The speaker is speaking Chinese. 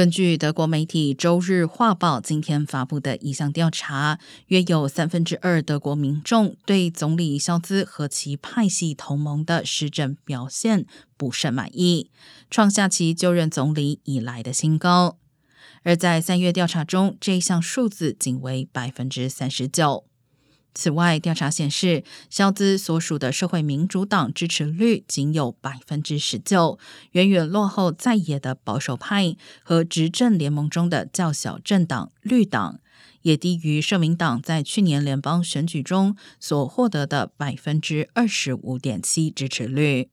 根据德国媒体《周日画报》今天发布的一项调查，约有三分之二德国民众对总理肖兹和其派系同盟的施政表现不甚满意，创下其就任总理以来的新高。而在三月调查中，这项数字仅为百分之三十九。此外，调查显示，肖兹所属的社会民主党支持率仅有百分之十九，远远落后在野的保守派和执政联盟中的较小政党绿党，也低于社民党在去年联邦选举中所获得的百分之二十五点七支持率。